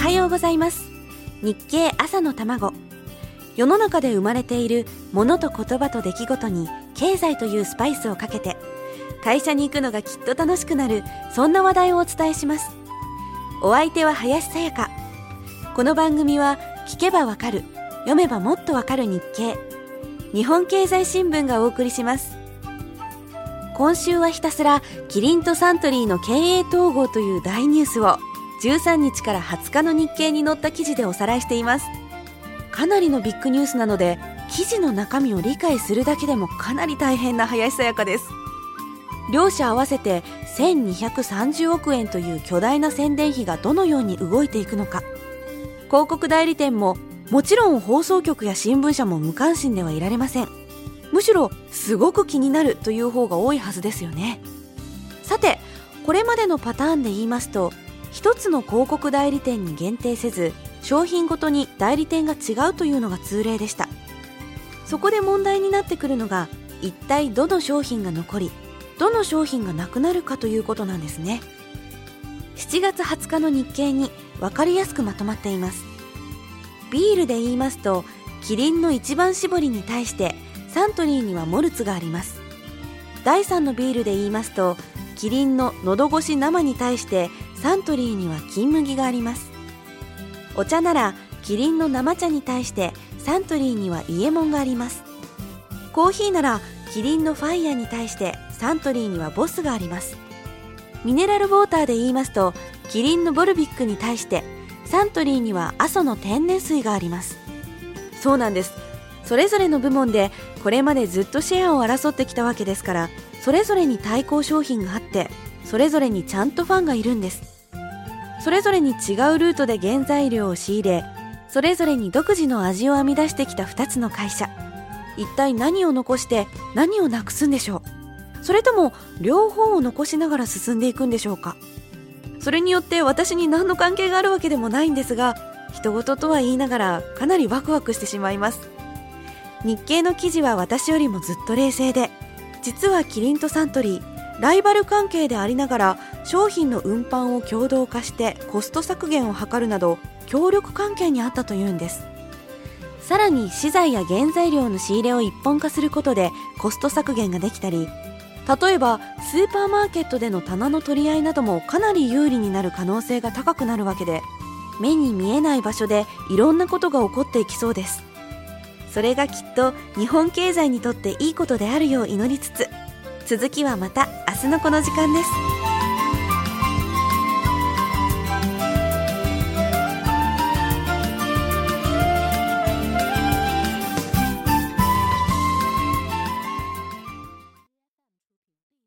はようございます。日経朝の卵。世の中で生まれている物と言葉と出来事に経済というスパイスをかけて会社に行くのがきっと楽しくなるそんな話題をお伝えします。お相手は林さやか。この番組は聞けばわかる読めばもっとわかる日経。日本経済新聞がお送りします。今週はひたすらキリンとサントリーの経営統合という大ニュースを。13日から20日の日経に載った記事でおさらいしています。かなりのビッグニュースなので記事の中身を理解するだけでもかなり大変な林さやかです。両者合わせて1230億円という巨大な宣伝費がどのように動いていくのか。広告代理店ももちろん放送局や新聞社も無関心ではいられません。むしろすごく気になるという方が多いはずですよね。さてこれまでのパターンで言いますと一つの広告代理店に限定せず商品ごとに代理店が違うというのが通例でした。そこで問題になってくるのが一体どの商品が残りどの商品がなくなるかということなんですね。7月20日の日経に分かりやすくまとまっています。ビールで言いますとキリンの一番搾りに対してサントリーにはモルツがあります。第3のビールで言いますとキリンの喉越し生に対してサントリーには金麦があります。お茶ならキリンの生茶に対してサントリーにはイエモンがあります。コーヒーならキリンのファイヤーに対してサントリーにはボスがあります。ミネラルウォーターで言いますとキリンのボルビックに対してサントリーには阿蘇の天然水があります。そうなんです。それぞれの部門でこれまでずっとシェアを争ってきたわけですからそれぞれに対抗商品があってそれぞれにちゃんとファンがいるんです。それぞれに違うルートで原材料を仕入れそれぞれに独自の味を編み出してきた2つの会社。一体何を残して何をなくすんでしょう。それとも両方を残しながら進んでいくんでしょうか。それによって私に何の関係があるわけでもないんですが人事とは言いながらかなりワクワクしてしまいます。日経の記事は私よりもずっと冷静で実はキリンとサントリーライバル関係でありながら商品の運搬を共同化してコスト削減を図るなど協力関係にあったというんです。さらに資材や原材料の仕入れを一本化することでコスト削減ができたり例えばスーパーマーケットでの棚の取り合いなどもかなり有利になる可能性が高くなるわけで目に見えない場所でいろんなことが起こっていきそうです。それがきっと日本経済にとっていいことであるよう祈りつつ続きはまた明日のこの時間です。